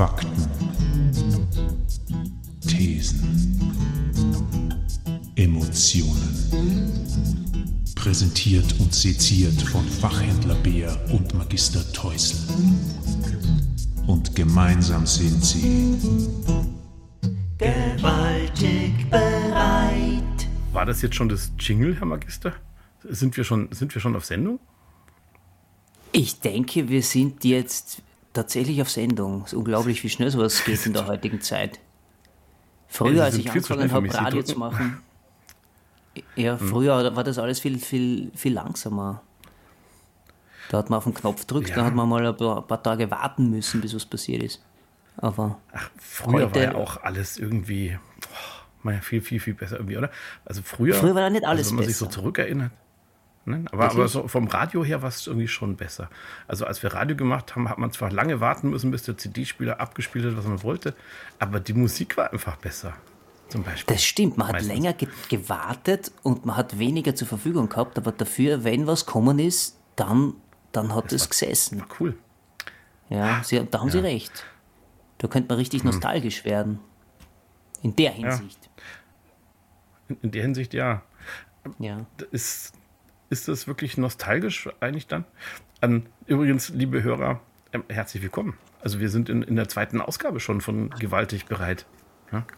Fakten, Thesen, Emotionen. Präsentiert und seziert von Fachhändler Bär und Magister Teusel. Und gemeinsam sind sie gewaltig bereit. War das jetzt schon das Jingle, Herr Magister? Sind wir schon, sind wir schon auf Sendung? Ich denke, wir sind jetzt tatsächlich auf Sendung. Es ist unglaublich, wie schnell sowas geht in der heutigen Zeit. Früher, Ja, als ich angefangen habe, Radio zu machen, ja, früher war das alles viel, viel, viel langsamer. Da hat man auf den Knopf gedrückt, Ja. da hat man mal ein paar, ein paar Tage warten müssen, bis was passiert ist. Aber Ach, früher Heute- war ja auch alles irgendwie boah, mal viel, viel, viel besser irgendwie, oder? Also früher, Früher war da nicht alles also wenn man sich so besser. zurückerinnert. Ne? Aber, aber so vom Radio her war es irgendwie schon besser. Also als wir Radio gemacht haben, hat man zwar lange warten müssen, bis der CD-Spieler abgespielt hat, was man wollte, aber die Musik war einfach besser. Zum Beispiel. das stimmt, man hat Meistens. länger ge gewartet und man hat weniger zur Verfügung gehabt, aber dafür, wenn was kommen ist, dann, dann hat es gesessen. War cool. Ja, Sie, da haben Sie recht. Da könnte man Hm. richtig nostalgisch werden. In der Hinsicht. In, in der Hinsicht, ja. Ja. ist, ist das wirklich nostalgisch eigentlich dann? Ähm, übrigens, liebe Hörer, ähm, herzlich willkommen. Also wir sind in, in der zweiten Ausgabe schon von Gewaltig bereit.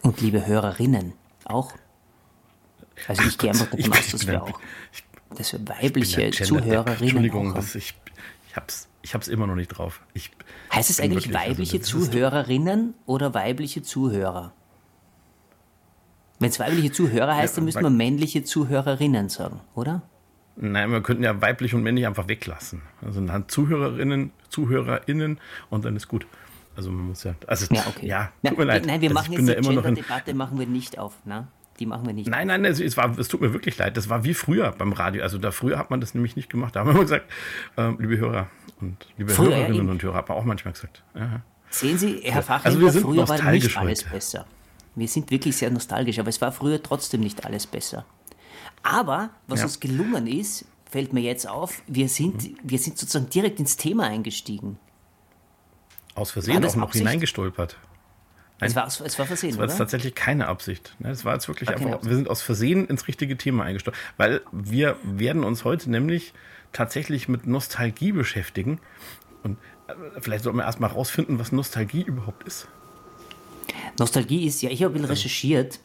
Und liebe Hörerinnen auch. Also ich gehe einfach Ich davon aus, dass ich wir auch, dass wir Ich weibliche. Zuhörerinnen Entschuldigung, das, ich, ich hab's, ich hab's immer noch nicht drauf. Ich Heißt es eigentlich wirklich- also weibliche ist- Zuhörerinnen oder weibliche Zuhörer? Wenn es weibliche Zuhörer heißt, dann Ja, müssen wei- wir männliche Zuhörerinnen sagen, oder? Nein, wir könnten ja weiblich und männlich einfach weglassen. Also dann Zuhörerinnen, ZuhörerInnen und dann ist gut. Also man muss ja, also Ja, okay. ja, Na, tut mir leid. Nein, wir Also machen jetzt die immer noch in, Gender-Debatte machen wir nicht auf, ne? Die machen wir nicht. Nein, nein, es, es, war, es tut mir wirklich leid. Das war wie früher beim Radio. Also da früher hat man das nämlich nicht gemacht. Da haben wir immer gesagt, ähm, liebe Hörer und liebe Früher, ja, Hörerinnen eben. und Hörer, hat man auch manchmal gesagt. Ja. Sehen Sie, Herr Also Fachhändler, wir sind früher war nicht alles heute. besser. Wir sind wirklich sehr nostalgisch, aber es war früher trotzdem nicht alles besser. Aber was Ja. uns gelungen ist, fällt mir jetzt auf, wir sind, Mhm. wir sind sozusagen direkt ins Thema eingestiegen. Aus Versehen auch noch Absicht? hineingestolpert. Es war, es war versehen, Das war tatsächlich keine Absicht. Ne, Das war jetzt wirklich War einfach, wir sind aus Versehen ins richtige Thema eingestolpert. Weil wir werden uns heute nämlich tatsächlich mit Nostalgie beschäftigen. Und äh, vielleicht sollten wir erstmal rausfinden, was Nostalgie überhaupt ist. Nostalgie ist, ja, ich habe bisschen recherchiert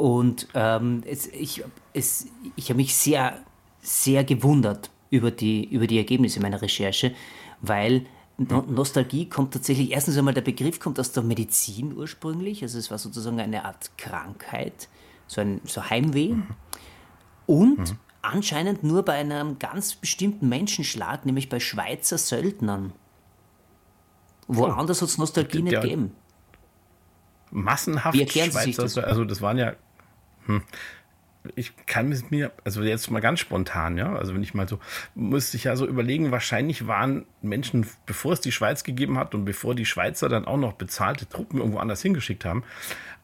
und ähm, es, ich, es, ich habe mich sehr, sehr gewundert über die, über die Ergebnisse meiner Recherche, weil no Nostalgie kommt tatsächlich, erstens einmal der Begriff kommt aus der Medizin ursprünglich, also es war sozusagen eine Art Krankheit, so ein so Heimweh. Und anscheinend nur bei einem ganz bestimmten Menschenschlag, nämlich bei Schweizer Söldnern. Woanders hat es Nostalgie nicht gegeben. massenhaft Schweizer, also das waren ja, hm, ich kann es mir, also jetzt mal ganz spontan, ja, also wenn ich mal so, müsste ich ja so überlegen, wahrscheinlich waren Menschen, bevor es die Schweiz gegeben hat und bevor die Schweizer dann auch noch bezahlte Truppen irgendwo anders hingeschickt haben,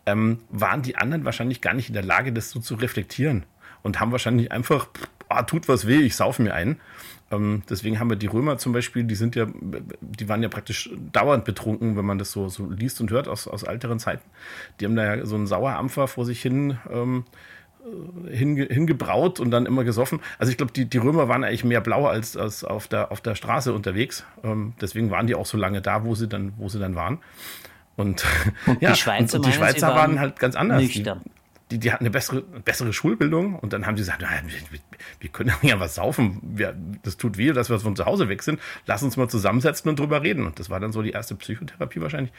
ähm, waren die anderen wahrscheinlich gar nicht in der Lage, das so zu reflektieren und haben wahrscheinlich einfach, ah, tut was weh, ich sauf mir ein. Ähm, deswegen haben wir die Römer zum Beispiel, die sind ja, die waren ja praktisch dauernd betrunken, wenn man das so, so liest und hört aus, aus älteren Zeiten. Die haben da ja so einen Sauerampfer vor sich hin ähm, hinge, hingebraut und dann immer gesoffen. Also ich glaube, die, die Römer waren eigentlich mehr blau als, als auf, der, auf der Straße unterwegs. Ähm, deswegen waren die auch so lange da, wo sie dann, wo sie dann waren. Und, ja, die Schweizer und, und die Schweizer waren, waren halt ganz anders. nüchtern. Die, die, hatten eine bessere, bessere Schulbildung und dann haben sie gesagt, "Na, wir, wir können ja was saufen, wir, das tut weh, dass wir von zu Hause weg sind, lass uns mal zusammensetzen und drüber reden. Und das war dann so die erste Psychotherapie wahrscheinlich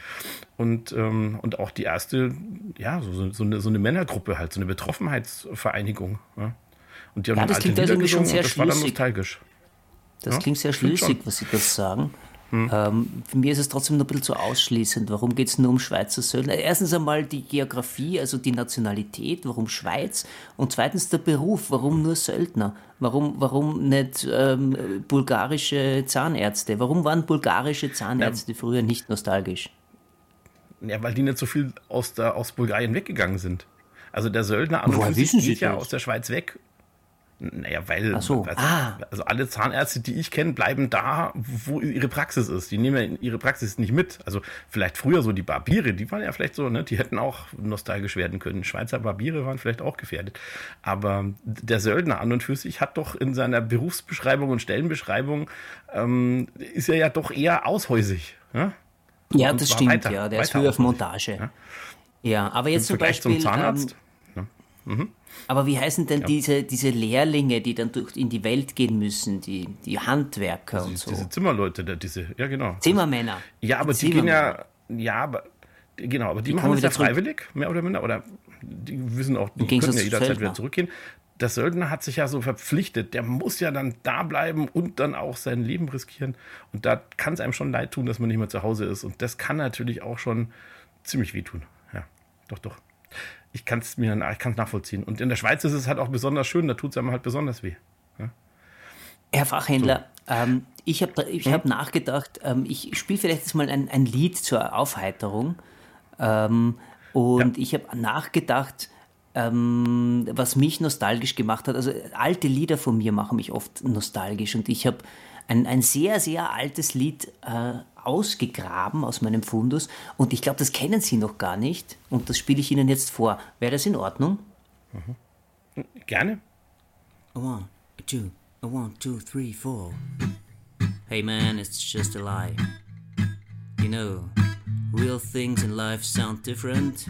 und, ähm, und auch die erste, ja, so, so, so, eine, so eine Männergruppe halt, so eine Betroffenheitsvereinigung. Ja. Und die haben Ja, das klingt also schon sehr und das schlüssig. nostalgisch. Das Ja, klingt sehr schlüssig, was Sie das sagen. Ähm, für mich ist es trotzdem noch ein bisschen zu ausschließend. Warum geht es nur um Schweizer Söldner? Erstens einmal die Geografie, also die Nationalität, warum Schweiz? Und zweitens der Beruf, warum nur Söldner? Warum, warum nicht ähm, bulgarische Zahnärzte? Warum waren bulgarische Zahnärzte früher nicht nostalgisch? Ja, weil die nicht so viel aus, der, aus Bulgarien weggegangen sind. Also der Söldner an wissen Sie geht ja das? aus der Schweiz weg. Naja, weil so. also, Ah. also alle Zahnärzte, die ich kenne, bleiben da, wo ihre Praxis ist. Die nehmen ja ihre Praxis nicht mit. Also vielleicht früher so die Barbiere, die waren ja vielleicht so, ne, die hätten auch nostalgisch werden können. Schweizer Barbiere waren vielleicht auch gefährdet. Aber der Söldner an und für sich hat doch in seiner Berufsbeschreibung und Stellenbeschreibung ähm, ist er ja doch eher aushäusig. Ja, Ja, Und das stimmt, weiter- ja, der ist früher auf. Montage. Ja. Ja, aber jetzt zum Beispiel. zum Zahnarzt. Ähm, aber wie heißen denn diese, diese Lehrlinge, die dann durch in die Welt gehen müssen, die, die Handwerker und so? Diese Zimmerleute, da, diese, ja genau. Zimmermänner. Ja, aber die gehen ja, ja, aber genau, aber die, machen kommen das ja wieder zurück. freiwillig, mehr oder minder, oder die wissen auch, die können ja jederzeit Söldner. wieder zurückgehen. Der Söldner hat sich ja so verpflichtet, der muss ja dann da bleiben und dann auch sein Leben riskieren. Und da kann es einem schon leid tun, dass man nicht mehr zu Hause ist. Und das kann natürlich auch schon ziemlich wehtun. Ja, doch, doch. Ich kann es mir ich kann's nachvollziehen. Und in der Schweiz ist es halt auch besonders schön, da tut es einem halt besonders weh. Herr Fachhändler, ähm, ich habe ich Hm? hab nachgedacht, ähm, ich spiele vielleicht jetzt mal ein, ein Lied zur Aufheiterung. Ähm, und ich habe nachgedacht, ähm, was mich nostalgisch gemacht hat. Also alte Lieder von mir machen mich oft nostalgisch. Und ich habe ein, ein sehr, sehr altes Lied äh, ausgegraben aus meinem Fundus. Und ich glaube, das kennen Sie noch gar nicht. Und das spiele ich Ihnen jetzt vor. Wäre das in Ordnung? Gerne. A one, a two, a one, two, three, four. Hey man, it's just a lie. You know, real things in life sound different.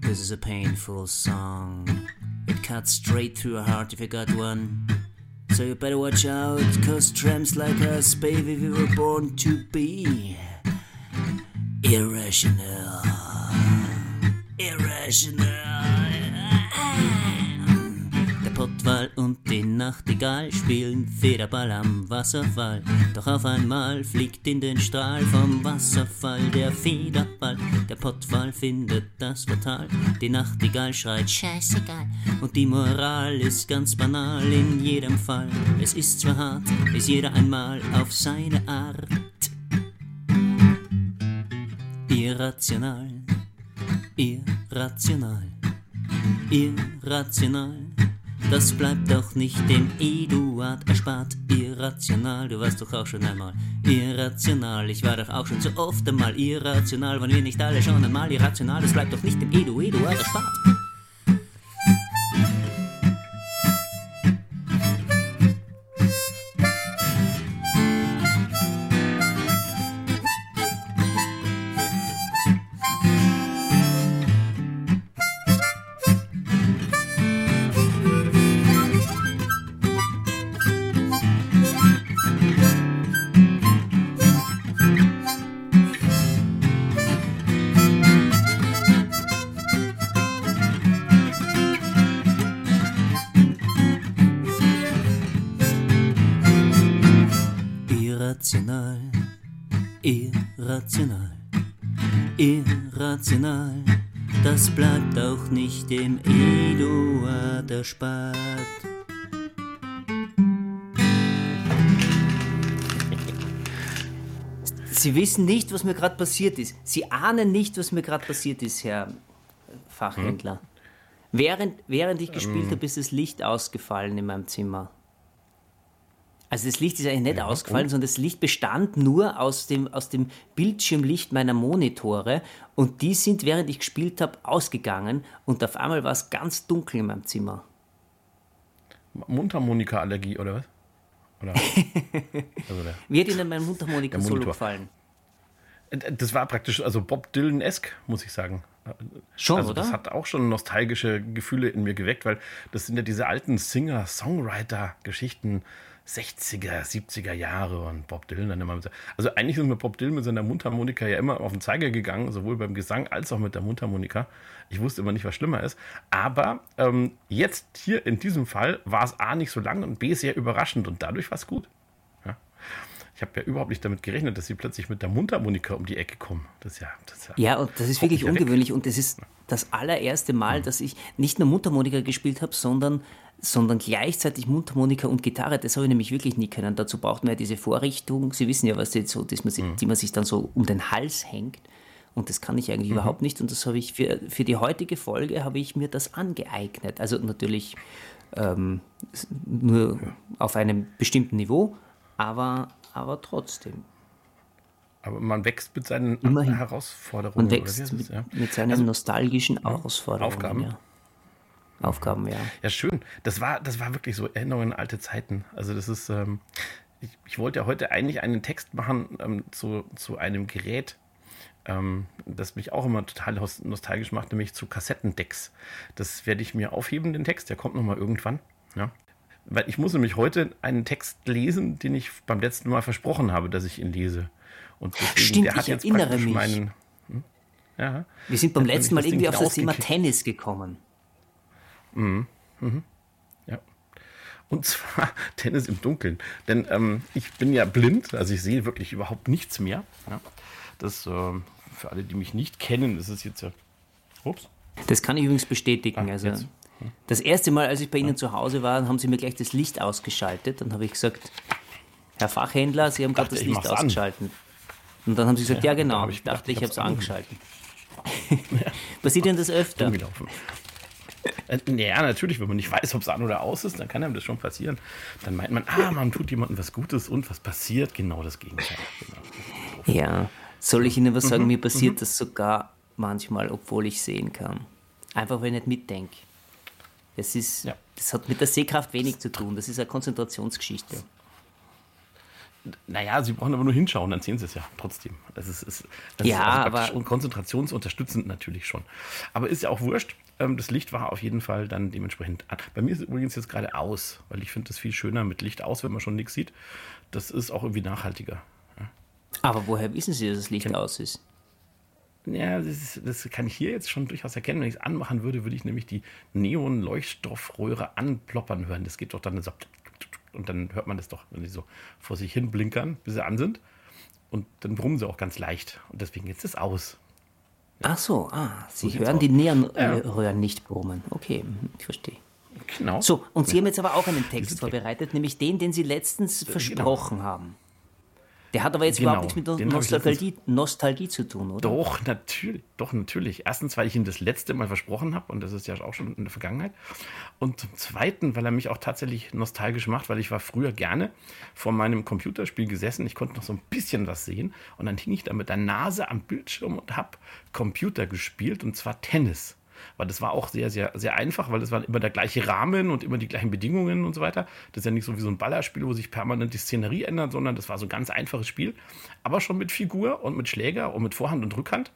This is a painful song. It cuts straight through a heart if you got one. So you better watch out, cause tramps like us, baby, we were born to be irrational. Irrational. Die Nachtigall spielen Federball am Wasserfall. Doch auf einmal fliegt in den Strahl vom Wasserfall der Federball. Der Pottwal findet das fatal. Die Nachtigall schreit Scheißegal. Und die Moral ist ganz banal in jedem Fall. Es ist zwar hart, ist jeder einmal auf seine Art. Irrational, irrational, irrational. Das bleibt doch nicht dem Eduard erspart. Irrational, du warst doch auch schon einmal irrational. Ich war doch auch schon so oft einmal irrational. Waren wir nicht alle schon einmal irrational? Das bleibt doch nicht dem Edu Eduard erspart. Irrational, irrational, irrational. Das bleibt auch nicht dem Eduard erspart. Sie wissen nicht, was mir gerade passiert ist. Sie ahnen nicht, was mir gerade passiert ist, Herr Fachhändler. Während, während ich gespielt habe, ist das Licht ausgefallen in meinem Zimmer. Also das Licht ist eigentlich nicht ausgefallen, sondern das Licht bestand nur aus dem, aus dem Bildschirmlicht meiner Monitore und die sind, während ich gespielt habe, ausgegangen und auf einmal war es ganz dunkel in meinem Zimmer. Mundharmonika-Allergie oder was? Oder? also der, Wie hat Ihnen mein Mundharmonika-Solo gefallen? das war praktisch, also Bob Dylan-esk, muss ich sagen. Schon, also oder? das hat auch schon nostalgische Gefühle in mir geweckt, weil das sind ja diese alten Singer-Songwriter-Geschichten 60er, 70er Jahre und Bob Dylan dann immer mit, also eigentlich ist mir Bob Dylan mit seiner Mundharmonika ja immer auf den Zeiger gegangen, sowohl beim Gesang als auch mit der Mundharmonika. Ich wusste immer nicht, was schlimmer ist. Aber ähm, jetzt hier in diesem Fall war es A nicht so lang und B sehr überraschend und dadurch war es gut. Ja. Ich habe ja überhaupt nicht damit gerechnet, dass sie plötzlich mit der Mundharmonika um die Ecke kommen. Das ist ja, das ist ja Ja, und das ist wirklich wieder weg. ungewöhnlich und das ist das allererste Mal, dass ich nicht nur Mundharmonika gespielt habe, sondern, sondern gleichzeitig Mundharmonika und Gitarre. Das habe ich nämlich wirklich nie können. Dazu braucht man ja diese Vorrichtung. Sie wissen ja, was jetzt so, dass man sich, die man sich dann so um den Hals hängt. Und das kann ich eigentlich mhm. überhaupt nicht. Und das habe ich für, für die heutige Folge habe ich mir das angeeignet. Also natürlich ähm, nur auf einem bestimmten Niveau, aber, aber trotzdem. Aber man wächst mit seinen Immerhin. Herausforderungen. Man wächst mit, ja. mit, seinen also, nostalgischen Herausforderungen. Aufgaben. Ja. Aufgaben, ja. Ja, schön. Das war, das war wirklich so Erinnerungen an alte Zeiten. Also das ist, ähm, ich, ich, wollte ja heute eigentlich einen Text machen ähm, zu, zu einem Gerät, ähm, das mich auch immer total nostalgisch macht, nämlich zu Kassettendecks. Das werde ich mir aufheben, den Text, der kommt nochmal irgendwann. Ja. Weil ich muss nämlich heute einen Text lesen, den ich beim letzten Mal versprochen habe, dass ich ihn lese. Und deswegen, Stimmt, der hat ich jetzt erinnere mich. Meinen, hm? ja, Wir sind beim letzten Mal irgendwie auf das Thema Tennis gekommen. Mhm. Mhm. Ja. Und zwar Tennis im Dunkeln. Denn ähm, ich bin ja blind, also ich sehe wirklich überhaupt nichts mehr. Ja. Das, äh, für alle, die mich nicht kennen, ist es jetzt ja. Ups. Das kann ich übrigens bestätigen. Ah, also, hm. Das erste Mal, als ich bei Ihnen ja. zu Hause war, haben Sie mir gleich das Licht ausgeschaltet. Dann habe ich gesagt, Herr Fachhändler, Sie haben gerade das Licht ausgeschaltet. An. Und dann haben Sie gesagt, ja, ja genau. Ich dachte, ich habe es angeschaltet. Passiert denn das öfter? Äh, ja, natürlich, wenn man nicht weiß, ob es an oder aus ist, dann kann einem das schon passieren. Dann meint man, ah, man tut jemandem was Gutes und was passiert? Genau das Gegenteil. Genau. Ja, soll ich Ihnen was sagen? Mhm. Mir passiert mhm. das sogar manchmal, obwohl ich sehen kann. Einfach, weil ich nicht mitdenke. Das, ist, ja. das hat mit der Sehkraft wenig zu tun. Das ist eine Konzentrationsgeschichte. Naja, Sie brauchen aber nur hinschauen, dann sehen Sie es ja trotzdem. Das ist, ist, das ja, ist also aber konzentrationsunterstützend natürlich schon. Aber ist ja auch wurscht. Ähm, das Licht war auf jeden Fall dann dementsprechend an. Bei mir ist es übrigens jetzt gerade aus, weil ich finde es viel schöner mit Licht aus, wenn man schon nichts sieht. Das ist auch irgendwie nachhaltiger. Aber woher wissen Sie, dass das Licht Ken aus ist? Ja, das, das, kann ich hier jetzt schon durchaus erkennen. Wenn ich es anmachen würde, würde ich nämlich die Neon-Leuchtstoffröhre anploppern hören. Das geht doch dann so. Und dann hört man das doch, wenn sie so vor sich hin blinkern, bis sie an sind. Und dann brummen sie auch ganz leicht. Und deswegen ist es aus. Ach so, ah, Sie so hören die Neonröhren ja. nicht brummen. Okay, mhm, ich verstehe. Genau. So, und Sie ja. haben jetzt aber auch einen Text vorbereitet, nämlich den, den Sie letztens genau. versprochen haben. Der hat aber jetzt genau, überhaupt nichts mit Nostalgie, Nostalgie, zu tun, oder? Doch, natürlich. Doch, natürlich. Erstens, weil ich ihn das letzte Mal versprochen habe, und das ist ja auch schon in der Vergangenheit. Und zum Zweiten, weil er mich auch tatsächlich nostalgisch macht, weil ich war früher gerne vor meinem Computerspiel gesessen. Ich konnte noch so ein bisschen was sehen. Und dann hing ich da mit der Nase am Bildschirm und habe Computer gespielt, und zwar Tennis weil das war auch sehr, sehr, sehr einfach, weil es war immer der gleiche Rahmen und immer die gleichen Bedingungen und so weiter. Das ist ja nicht so wie so ein Ballerspiel, wo sich permanent die Szenerie ändert, sondern das war so ein ganz einfaches Spiel, aber schon mit Figur und mit Schläger und mit Vorhand und Rückhand.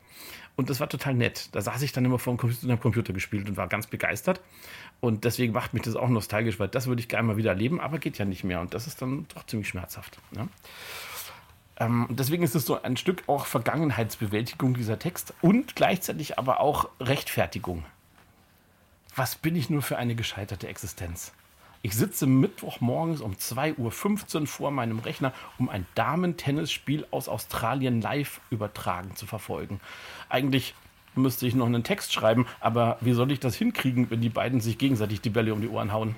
Und das war total nett. Da saß ich dann immer vor dem Computer und Computer gespielt und war ganz begeistert. Und deswegen macht mich das auch nostalgisch, weil das würde ich gerne mal wieder erleben, aber geht ja nicht mehr. Und das ist dann doch ziemlich schmerzhaft. Ja? Ähm, deswegen ist es so ein Stück auch Vergangenheitsbewältigung dieser Text und gleichzeitig aber auch Rechtfertigung. Was bin ich nur für eine gescheiterte Existenz? Ich sitze Mittwochmorgens um 2.15 Uhr vor meinem Rechner, um ein Damen-Tennisspiel aus Australien live übertragen zu verfolgen. Eigentlich müsste ich noch einen Text schreiben, aber wie soll ich das hinkriegen, wenn die beiden sich gegenseitig die Bälle um die Ohren hauen?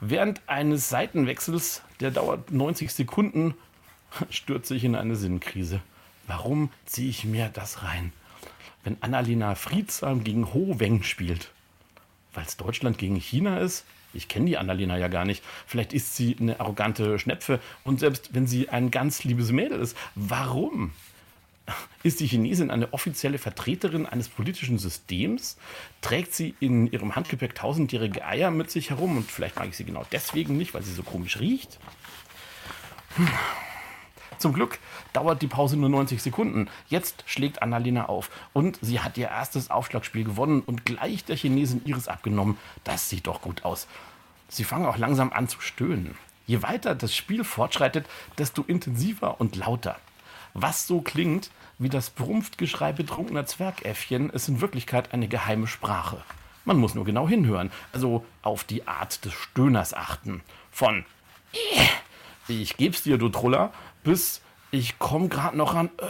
Während eines Seitenwechsels, der dauert 90 Sekunden, stürze ich in eine Sinnkrise. Warum ziehe ich mir das rein? Wenn Annalena Friedsam gegen Ho Weng spielt. Weil es Deutschland gegen China ist? Ich kenne die Annalena ja gar nicht. Vielleicht ist sie eine arrogante Schnepfe. Und selbst wenn sie ein ganz liebes Mädel ist, warum? Ist die Chinesin eine offizielle Vertreterin eines politischen Systems? Trägt sie in ihrem Handgepäck tausendjährige Eier mit sich herum? Und vielleicht mag ich sie genau deswegen nicht, weil sie so komisch riecht? Hm. Zum Glück dauert die Pause nur 90 Sekunden. Jetzt schlägt Annalena auf und sie hat ihr erstes Aufschlagspiel gewonnen und gleich der Chinesin ihres abgenommen. Das sieht doch gut aus. Sie fangen auch langsam an zu stöhnen. Je weiter das Spiel fortschreitet, desto intensiver und lauter. Was so klingt wie das Brumpftgeschrei betrunkener Zwergäffchen, ist in Wirklichkeit eine geheime Sprache. Man muss nur genau hinhören, also auf die Art des Stöhners achten. Von ich geb's dir, du Truller, bis ich komme gerade noch an. Äh,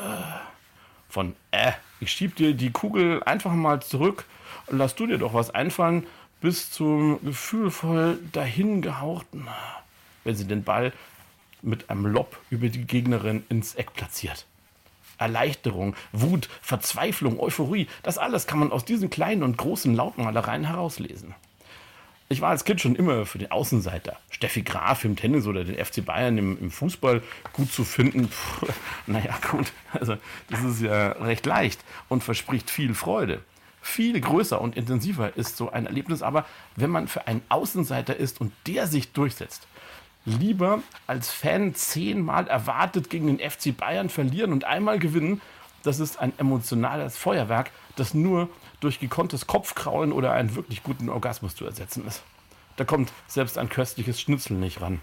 von äh, ich schieb dir die Kugel einfach mal zurück und lass du dir doch was einfallen, bis zum gefühlvoll dahingehauchten, wenn sie den Ball mit einem Lob über die Gegnerin ins Eck platziert. Erleichterung, Wut, Verzweiflung, Euphorie, das alles kann man aus diesen kleinen und großen Lautmalereien herauslesen. Ich war als Kind schon immer für den Außenseiter. Steffi Graf im Tennis oder den FC Bayern im, im Fußball gut zu finden. Puh, naja, gut. Also, das ist ja recht leicht und verspricht viel Freude. Viel größer und intensiver ist so ein Erlebnis aber, wenn man für einen Außenseiter ist und der sich durchsetzt. Lieber als Fan zehnmal erwartet gegen den FC Bayern verlieren und einmal gewinnen, das ist ein emotionales Feuerwerk, das nur durch gekonntes Kopfkraulen oder einen wirklich guten Orgasmus zu ersetzen ist. Da kommt selbst ein köstliches Schnitzel nicht ran.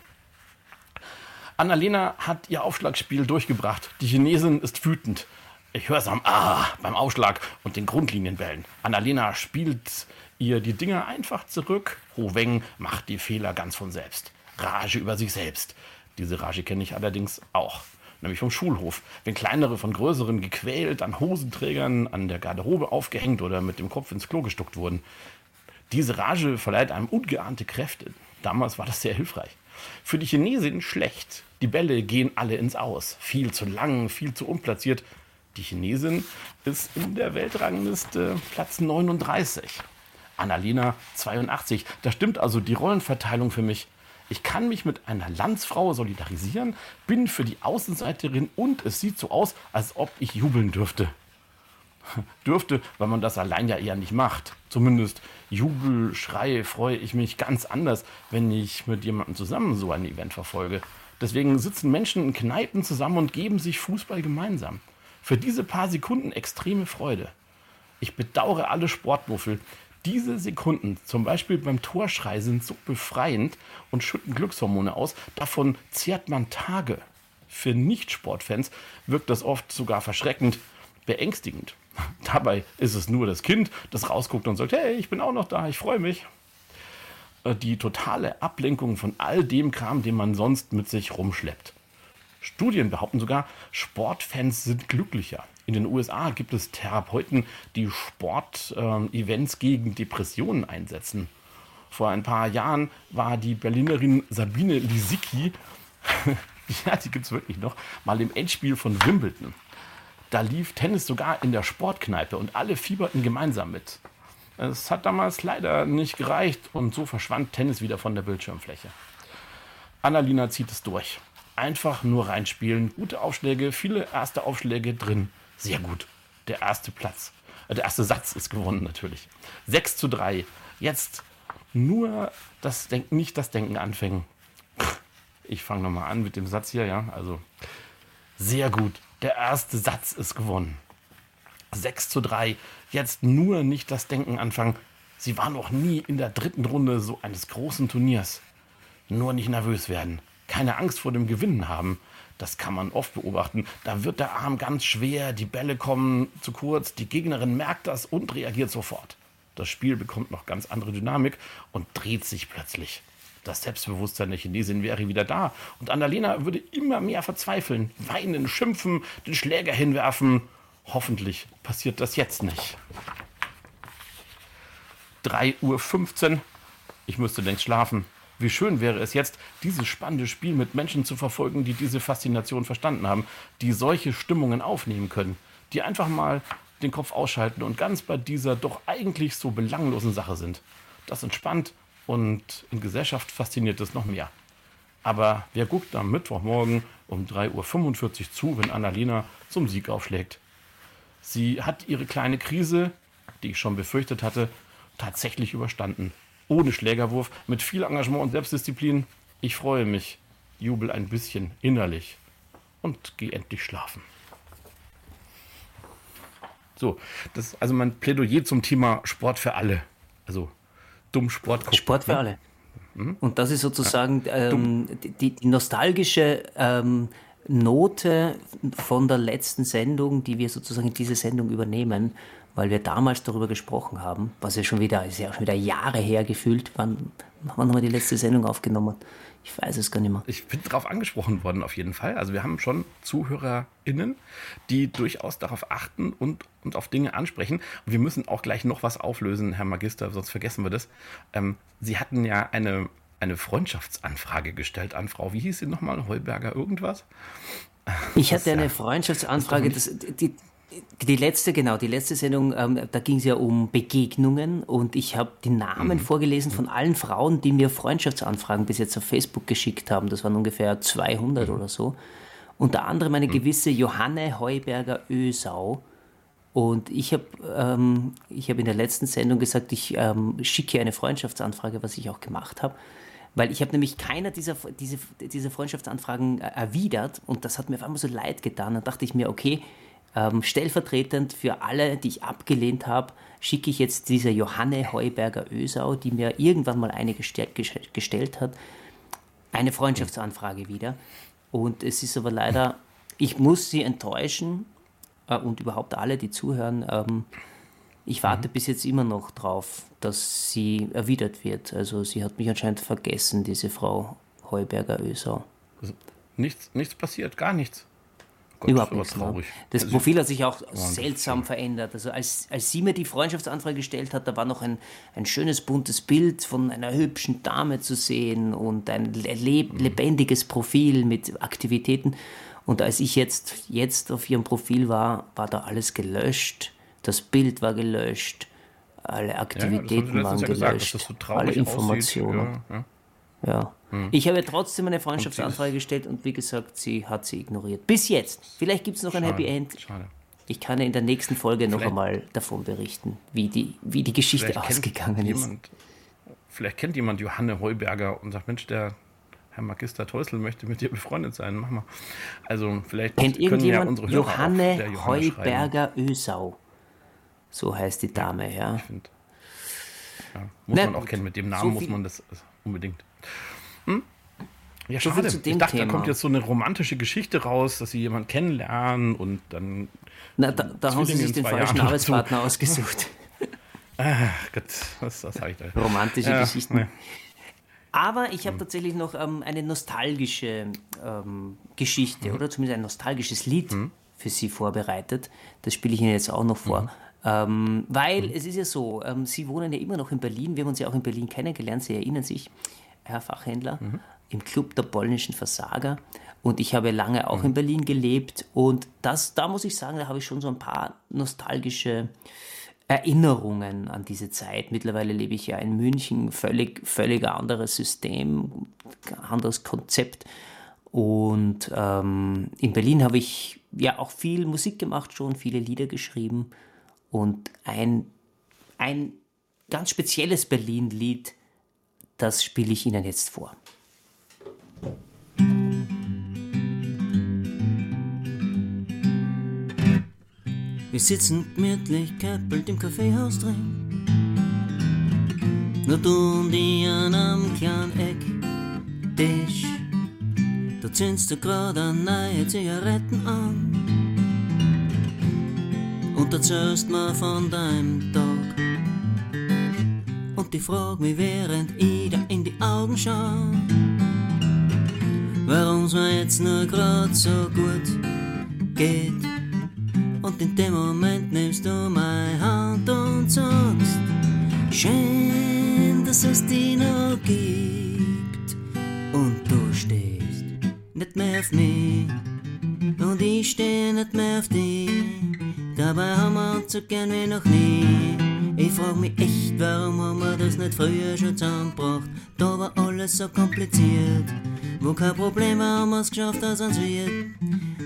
Annalena hat ihr Aufschlagspiel durchgebracht. Die Chinesin ist wütend. Ich höre es am Ah beim Aufschlag und den Grundlinienbällen. Annalena spielt ihr die Dinger einfach zurück. Ho Weng macht die Fehler ganz von selbst. Rage über sich selbst. Diese Rage kenne ich allerdings auch nämlich vom Schulhof. Wenn kleinere von größeren gequält, an Hosenträgern, an der Garderobe aufgehängt oder mit dem Kopf ins Klo gestuckt wurden. Diese Rage verleiht einem ungeahnte Kräfte. Damals war das sehr hilfreich. Für die Chinesin schlecht. Die Bälle gehen alle ins Aus. Viel zu lang, viel zu unplatziert. Die Chinesin ist in der Weltrangliste Platz 39. Annalena 82. Da stimmt also die Rollenverteilung für mich. Ich kann mich mit einer Landsfrau solidarisieren, bin für die Außenseiterin und es sieht so aus, als ob ich jubeln dürfte. dürfte, weil man das allein ja eher nicht macht. Zumindest Jubel, Schrei, freue ich mich ganz anders, wenn ich mit jemandem zusammen so ein Event verfolge. Deswegen sitzen Menschen in Kneipen zusammen und geben sich Fußball gemeinsam. Für diese paar Sekunden extreme Freude. Ich bedauere alle Sportmuffel, diese Sekunden, zum Beispiel beim Torschrei, sind so befreiend und schütten Glückshormone aus. Davon zehrt man Tage. Für Nicht-Sportfans wirkt das oft sogar verschreckend, beängstigend. Dabei ist es nur das Kind, das rausguckt und sagt, hey, ich bin auch noch da, ich freue mich. Äh, die totale Ablenkung von all dem Kram, den man sonst mit sich rumschleppt. Studien behaupten sogar, Sportfans sind glücklicher. In den USA gibt es Therapeuten, die Sportevents äh, gegen Depressionen einsetzen. Vor ein paar Jahren war die Berlinerin Sabine Lisicki, ja, die gibt es wirklich noch, mal im Endspiel von Wimbledon. Da lief Tennis sogar in der Sportkneipe und alle fieberten gemeinsam mit. Es hat damals leider nicht gereicht und so verschwand Tennis wieder von der Bildschirmfläche. Annalina zieht es durch. Einfach nur reinspielen, gute Aufschläge, viele erste Aufschläge drin. Sehr gut. Der erste Platz. Äh, der erste Satz ist gewonnen natürlich. 6 zu 3. Jetzt nur das Denken, nicht das Denken anfangen. Ich fange nochmal an mit dem Satz hier, ja. Also sehr gut. Der erste Satz ist gewonnen. 6 zu 3. Jetzt nur nicht das Denken anfangen. Sie war noch nie in der dritten Runde so eines großen Turniers. Nur nicht nervös werden. Keine Angst vor dem Gewinnen haben. Das kann man oft beobachten. Da wird der Arm ganz schwer, die Bälle kommen zu kurz, die Gegnerin merkt das und reagiert sofort. Das Spiel bekommt noch ganz andere Dynamik und dreht sich plötzlich. Das Selbstbewusstsein der Chinesin wäre wieder da und Annalena würde immer mehr verzweifeln, weinen, schimpfen, den Schläger hinwerfen. Hoffentlich passiert das jetzt nicht. 3.15 Uhr. Ich müsste längst schlafen. Wie schön wäre es jetzt, dieses spannende Spiel mit Menschen zu verfolgen, die diese Faszination verstanden haben, die solche Stimmungen aufnehmen können, die einfach mal den Kopf ausschalten und ganz bei dieser doch eigentlich so belanglosen Sache sind. Das entspannt und in Gesellschaft fasziniert es noch mehr. Aber wer guckt am Mittwochmorgen um 3.45 Uhr zu, wenn Annalena zum Sieg aufschlägt? Sie hat ihre kleine Krise, die ich schon befürchtet hatte, tatsächlich überstanden ohne Schlägerwurf, mit viel Engagement und Selbstdisziplin. Ich freue mich, jubel ein bisschen innerlich und gehe endlich schlafen. So, das ist also mein Plädoyer zum Thema Sport für alle. Also dumm Sport gucken. Sport für ne? alle. Mhm. Und das ist sozusagen ja. ähm, die, die, nostalgische ähm, Note von der letzten Sendung, die wir sozusagen in diese Sendung übernehmen weil wir damals darüber gesprochen haben, was ja schon wieder, ist ja schon wieder Jahre her gefühlt. Wann, wann haben wir die letzte Sendung aufgenommen? Ich weiß es gar nicht mehr. Ich bin darauf angesprochen worden, auf jeden Fall. Also wir haben schon ZuhörerInnen, die durchaus darauf achten und, und auf Dinge ansprechen. Und wir müssen auch gleich noch was auflösen, Herr Magister, sonst vergessen wir das. Ähm, Sie hatten ja eine, eine Freundschaftsanfrage gestellt an Frau, wie hieß sie nochmal, Heuberger irgendwas? Ich hatte eine Freundschaftsanfrage, das, die, die letzte, genau, die letzte Sendung, ähm, da ging es ja um Begegnungen und ich habe die Namen mhm. vorgelesen von allen Frauen, die mir Freundschaftsanfragen bis jetzt auf Facebook geschickt haben. Das waren ungefähr 200 mhm. oder so. Unter anderem eine mhm. gewisse Johanne Heuberger Ösau. Und ich habe ähm, hab in der letzten Sendung gesagt, ich ähm, schicke eine Freundschaftsanfrage, was ich auch gemacht habe. Weil ich habe nämlich keiner dieser, diese, dieser Freundschaftsanfragen erwidert und das hat mir auf einmal so leid getan. Dann dachte ich mir, okay, ähm, stellvertretend für alle, die ich abgelehnt habe, schicke ich jetzt dieser Johanne Heuberger Ösau, die mir irgendwann mal eine gestellt, gestellt hat, eine Freundschaftsanfrage wieder. Und es ist aber leider, ich muss sie enttäuschen äh, und überhaupt alle, die zuhören. Ähm, ich warte mhm. bis jetzt immer noch drauf, dass sie erwidert wird. Also sie hat mich anscheinend vergessen, diese Frau Heuberger Ösau. Also nichts, nichts passiert, gar nichts. Gott, Überhaupt nichts. Ne? Traurig. Das also Profil hat sich auch seltsam verändert. Also als, als sie mir die Freundschaftsanfrage gestellt hat, da war noch ein, ein schönes buntes Bild von einer hübschen Dame zu sehen und ein leb mhm. lebendiges Profil mit Aktivitäten. Und als ich jetzt, jetzt auf ihrem Profil war, war da alles gelöscht. Das Bild war gelöscht. Alle Aktivitäten ja, waren gelöscht. Gesagt, alle Informationen. Ja, ja. Ja. Hm. Ich habe trotzdem eine Freundschaftsanfrage gestellt und wie gesagt, sie hat sie ignoriert. Bis jetzt. Vielleicht gibt es noch Schade. ein Happy End. Schade. Ich kann in der nächsten Folge vielleicht, noch einmal davon berichten, wie die, wie die Geschichte ausgegangen ist. Jemand, vielleicht kennt jemand Johanne Heuberger und sagt, Mensch, der Herr Magister Teusel möchte mit dir befreundet sein. Mach mal. Also vielleicht kennt irgendjemand ja unsere Johanne, Johanne Heuberger Ösau. So heißt die Dame, ja. Ich find, ja muss Na, man auch kennen. Mit dem Namen so muss man das unbedingt. Hm? Ja, so schade. ich dachte, Thema. da kommt jetzt so eine romantische Geschichte raus, dass sie jemanden kennenlernen und dann. Na, da, da haben sie sich den falschen Jahren Arbeitspartner ausgesucht. Ach Gott, was, was sag ich da? Romantische ja, Geschichten. Nee. Aber ich habe hm. tatsächlich noch ähm, eine nostalgische ähm, Geschichte hm. oder zumindest ein nostalgisches Lied hm. für Sie vorbereitet. Das spiele ich Ihnen jetzt auch noch vor. Mhm. Ähm, weil mhm. es ist ja so, ähm, Sie wohnen ja immer noch in Berlin. Wir haben uns ja auch in Berlin kennengelernt. Sie erinnern sich, Herr Fachhändler, mhm. im Club der polnischen Versager. Und ich habe lange auch mhm. in Berlin gelebt. Und das, da muss ich sagen, da habe ich schon so ein paar nostalgische Erinnerungen an diese Zeit. Mittlerweile lebe ich ja in München, völlig, völlig anderes System, anderes Konzept. Und ähm, in Berlin habe ich ja auch viel Musik gemacht schon, viele Lieder geschrieben. Und ein, ein ganz spezielles Berlin-Lied, das spiele ich Ihnen jetzt vor. Wir sitzen gemütlich käppelt im Kaffeehaus drin. Nur du und ich an einem kleinen Ecktisch. Da zündst du gerade neue Zigaretten an und erzählst mir von deinem Tag. Und ich frag mich, während ich dir in die Augen schau, warum's mir jetzt nur grad so gut geht. Und in dem Moment nimmst du meine Hand und sagst, schön, dass es dich noch gibt. Und du stehst nicht mehr auf mich, und ich steh nicht mehr auf dich. Dabei haben wir uns so gern wie noch nie. Ich frag mich echt, warum haben wir das nicht früher schon zusammengebracht? Da war alles so kompliziert. Wo kein Problem haben wir's geschafft, dass uns wird.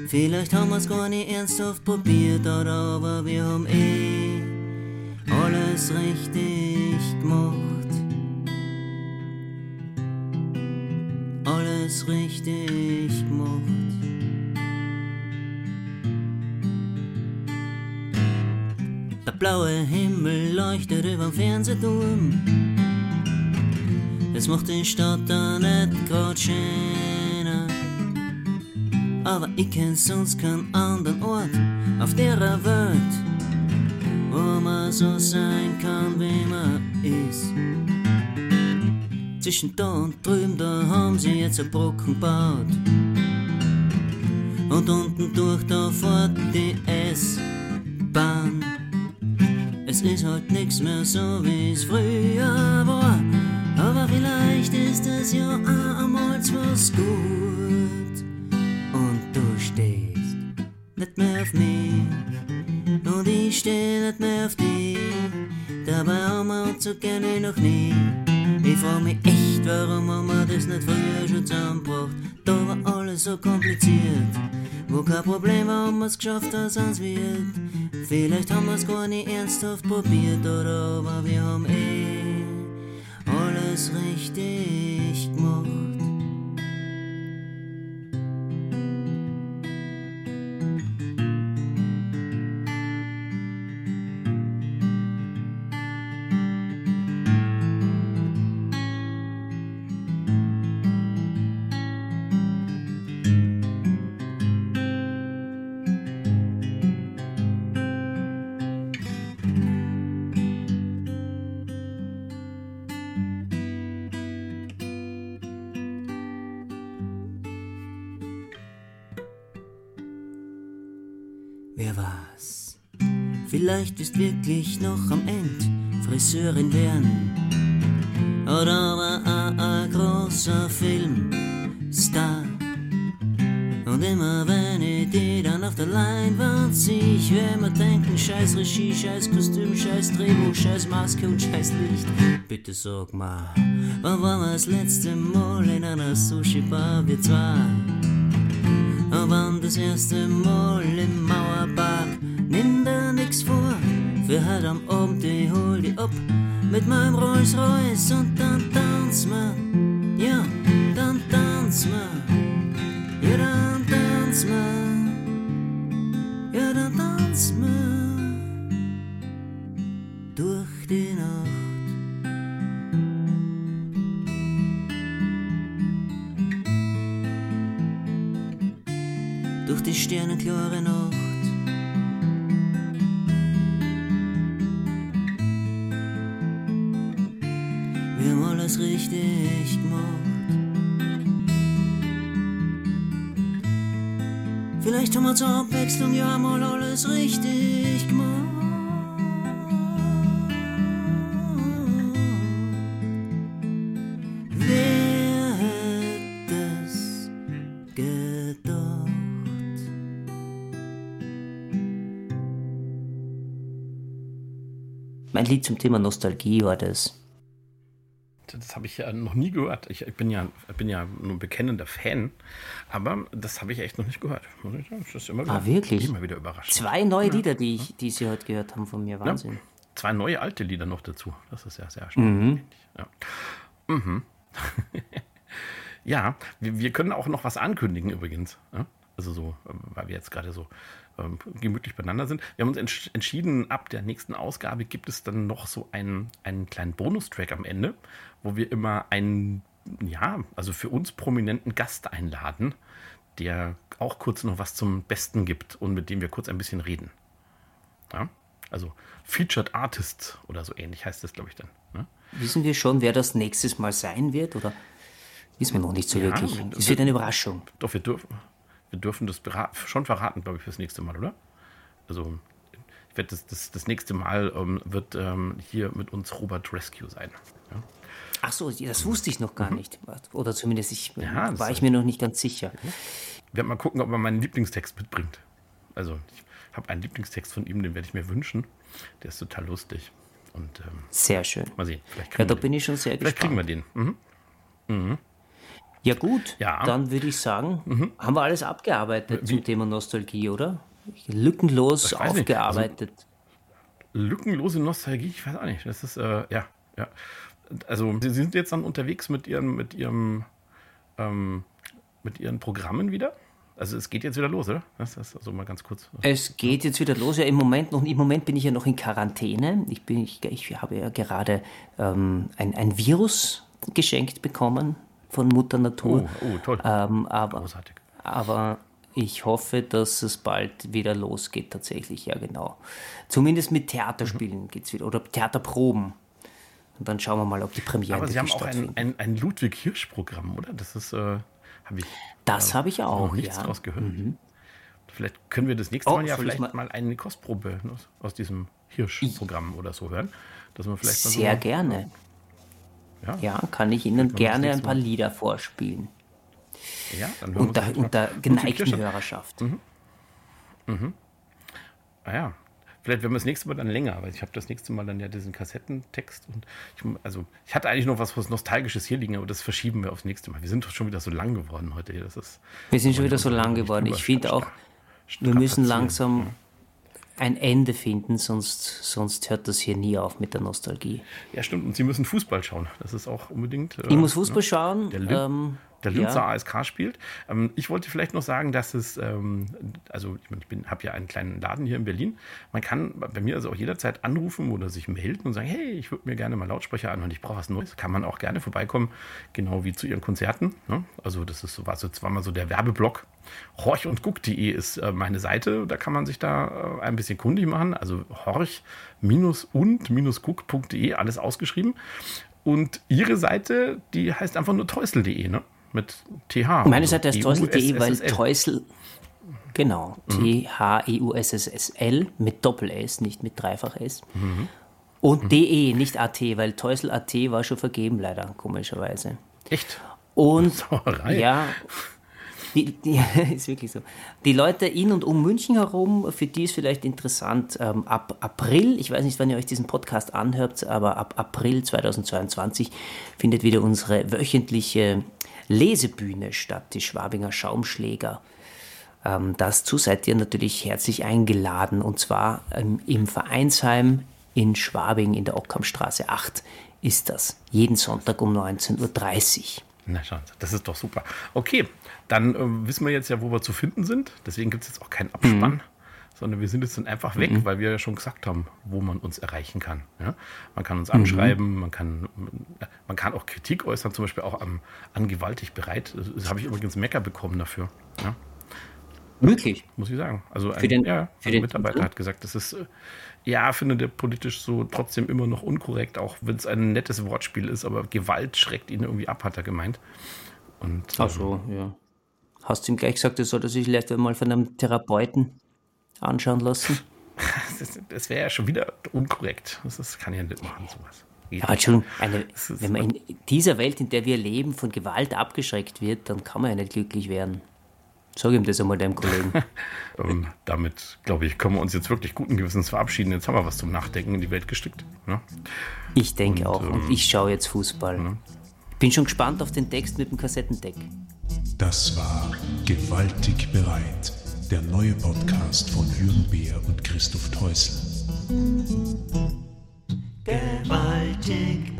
Vielleicht haben wir's gar nicht ernsthaft probiert, oder aber wir haben eh alles richtig gemacht. Alles richtig gemacht. Der blaue Himmel leuchtet über dem Fernsehturm. Es macht die Stadt da nicht grad schöner. Aber ich kenn sonst keinen anderen Ort auf der Welt, wo man so sein kann, wie man ist. Zwischen da und drüben, da haben sie jetzt ein Brocken gebaut. Und unten durch, da fährt die Halt nichts mehr so, wie es früher war. Aber vielleicht ist es ja einmal was gut. Und du stehst nicht mehr auf mich und ich steh nicht mehr auf dich. Dabei haben wir uns so gerne noch nie. Ich frag mich echt, warum haben wir das nicht früher schon zusammengebracht? Da war alles so kompliziert. Wo kein Problem war, haben wir's geschafft, dass uns wird. Vielleicht haben wir's gar nicht ernsthaft probiert, oder aber wir haben eh alles richtig gemacht. Vielleicht ist wirklich noch am End Friseurin werden. Oder war ein, großer Filmstar. Und immer wenn ich die dann auf der Leinwand sehe, ich will mir denken, scheiß Regie, scheiß Kostüm, scheiß Drehbuch, scheiß Maske und scheiß Licht. Bitte sag mal, wann waren wir das letzte Mal in einer Sushi-Bar, wir zwei? wann das erste Mal im Mauerpark. Für heute am Abend, ich hol die ab mit meinem Rolls Royce und dann tanzen wir. Ja, dann tanzen wir. Ja, dann tanzen wir. Ja, dann tanzen wir. Durch die Nacht. durch die sternenklare Nacht. Wir zur Abwechslung ja mal alles richtig gemacht. Wer hätte es gedacht? Mein Lied zum Thema Nostalgie war das. Das habe ich ja noch nie gehört. Ich, ich bin ja, bin ja nur ein bekennender Fan, aber das habe ich echt noch nicht gehört. Das ist immer wieder, Ah, wirklich? Immer wieder überraschend. Zwei neue Lieder, die, ich, die Sie heute gehört haben von mir. Wahnsinn. Zwei neue alte Lieder noch dazu. Das ist ja sehr erstaunlich. Ja, mhm. ja wir, wir können auch noch was ankündigen übrigens. Ja? Also so, ähm, weil wir jetzt gerade so ähm, gemütlich beieinander sind. Wir haben uns entsch entschieden, ab der nächsten Ausgabe gibt es dann noch so einen, einen kleinen Bonustrack am Ende, wo wir immer einen, ja, also für uns prominenten Gast einladen, der auch kurz noch was zum Besten gibt und mit dem wir kurz ein bisschen reden. Ja? Also Featured Artist oder so ähnlich heißt das, glaube ich, dann. Ne? Wissen wir schon, wer das nächstes Mal sein wird? Oder wissen wir noch nicht so Ja, wirklich? wir- Es wird eine Überraschung. Doch, wir dürfen, wir dürfen das schon verraten, glaube ich, fürs nächste Mal, oder? Also, ich werde das, das, das nächste Mal ähm, wird ähm, hier mit uns Robert Rescue sein. Ja? Ach so, das wusste ich noch gar nicht. Oder zumindest ich, Mhm. Ja, war ich mir noch nicht ganz sicher. Wir werden mal gucken, ob er meinen Lieblingstext mitbringt. Also, ich habe einen Lieblingstext von ihm, den werde ich mir wünschen. Der ist total lustig. Und ähm, Sehr schön. mal sehen, vielleicht Ja, kriegen, da wir, bin den. ich schon sehr vielleicht kriegen gespannt. wir den. Mhm. Ja gut, Ja. Mhm. dann würde ich sagen, haben wir alles abgearbeitet zum Thema Nostalgie, oder? Lückenlos nicht. Also aufgearbeitet. Lückenlose Nostalgie, ich weiß auch nicht. Das ist, äh, ja, ja. Also, Sie sind jetzt dann unterwegs mit Ihrem, mit Ihrem, ähm, mit Ihren Programmen wieder? Also, es geht jetzt wieder los, oder? Das ist also mal ganz kurz. Es geht jetzt wieder los. Ja, im Moment noch. Im Moment bin ich ja noch in Quarantäne. Ich bin, ich, ich habe ja gerade ähm, ein, ein Virus geschenkt bekommen von Mutter Natur. Oh, oh, toll. Ähm, aber, Großartig. aber ich hoffe, dass es bald wieder losgeht, tatsächlich, ja, genau. Zumindest mit Theaterspielen geht es wieder oder Theaterproben. Und dann schauen wir mal, ob die Premiere Aber Sie haben auch ein, ein, ein Ludwig-Hirsch-Programm, oder? Das ist, äh, habe ich Das habe ich noch auch, nichts ja. draus gehört. Vielleicht können wir das nächste Oh, Mal ja vielleicht mal- mal eine Kostprobe aus, diesem Hirsch-Programm oder so hören. Dass wir vielleicht mal so Sehr mal- gerne. Ja, Ja, kann ich Ihnen gerne ein paar Mal. Lieder vorspielen. ja dann hören wir Unter, mal unter geneigten Hirsch an. Hörerschaft. Ah ja. Vielleicht werden wir das nächste Mal dann länger, weil ich habe das nächste Mal dann ja diesen Kassettentext und ich, also ich hatte eigentlich noch was, was Nostalgisches hier liegen, aber das verschieben wir aufs nächste Mal. Wir sind doch schon wieder so lang geworden heute hier. Das ist, Wir sind schon wieder so lang geworden. Ich finde auch, wir müssen langsam ein Ende finden, sonst, sonst hört das hier nie auf mit der Nostalgie. Ja, stimmt. Und Sie müssen Fußball schauen. Das ist auch unbedingt. äh, Ich muss Fußball schauen. Der, Lin ähm, der Linzer ja. ASK spielt. Ähm, ich wollte vielleicht noch sagen, dass es, ähm, also ich, habe ja einen kleinen Laden hier in Berlin. Man kann bei mir also auch jederzeit anrufen oder sich melden und sagen, hey, ich würde mir gerne mal Lautsprecher anhören, ich brauche was Neues. Kann man auch gerne vorbeikommen, genau wie zu ihren Konzerten. Ne? Also das ist so, war so zweimal so der Werbeblock. Horch und guck.de ist äh, meine Seite. Da kann man sich da äh, ein bisschen kundig machen. Also horch-und-guck.de, alles ausgeschrieben. Und ihre Seite, die heißt einfach nur teusel.de, ne? Mit TH. Meine Also Seite heißt teusel.de, weil. Teusel, genau, Mhm. T-H-E-U-S-S-S-L mit Doppel-S, nicht mit Dreifach-S. Mhm. Und DE, nicht AT, weil Teusel.at war schon vergeben, leider, komischerweise. Echt? Und Sauerei. ja, die, die, ist wirklich so. Die Leute in und um München herum, für die ist vielleicht interessant, ähm, ab April, ich weiß nicht, wann ihr euch diesen Podcast anhört, aber ab April 2022 findet wieder unsere wöchentliche Lesebühne statt, die Schwabinger Schaumschläger. Ähm, dazu seid ihr natürlich herzlich eingeladen und zwar ähm, im Vereinsheim in Schwabing in der Ockhamstraße 8 ist das. Jeden Sonntag um 19.30 Uhr. Na schauen Sie, das ist doch super. Okay, dann äh, wissen wir jetzt ja, wo wir zu finden sind. Deswegen gibt es jetzt auch keinen Abspann, sondern wir sind jetzt dann einfach weg, weil wir ja schon gesagt haben, wo man uns erreichen kann. Ja? Man kann uns anschreiben, man, kann, man kann auch Kritik äußern, zum Beispiel auch am, an gewaltig bereit. Das habe ich übrigens Mecker bekommen dafür. Ja? Wirklich? muss ich sagen. Also ein, Für den- ja, für ein den Mitarbeiter Titel? hat gesagt, das ist, äh, ja, findet er politisch so trotzdem immer noch unkorrekt, auch wenn es ein nettes Wortspiel ist, aber Gewalt schreckt ihn irgendwie ab, hat er gemeint. Und Ach so, ja. Hast du ihm gleich gesagt, er sollte sich vielleicht mal von einem Therapeuten anschauen lassen? das, das wäre ja schon wieder unkorrekt. Das, das kann ich ja nicht machen, sowas. Geht Aber eine, wenn man in dieser Welt, in der wir leben, von Gewalt abgeschreckt wird, dann kann man ja nicht glücklich werden. Sag ihm das einmal deinem Kollegen. Ähm, damit, glaube ich, können wir uns jetzt wirklich guten Gewissens verabschieden. Jetzt haben wir was zum Nachdenken in die Welt gesteckt. Ne? Ich denke Und, auch. Und ähm, ich schaue jetzt Fußball. Bin schon gespannt auf den Text mit dem Kassettendeck. Das war Gewaltig bereit, der neue Podcast von Jürgen Beer und Christoph Teusel. Gewaltig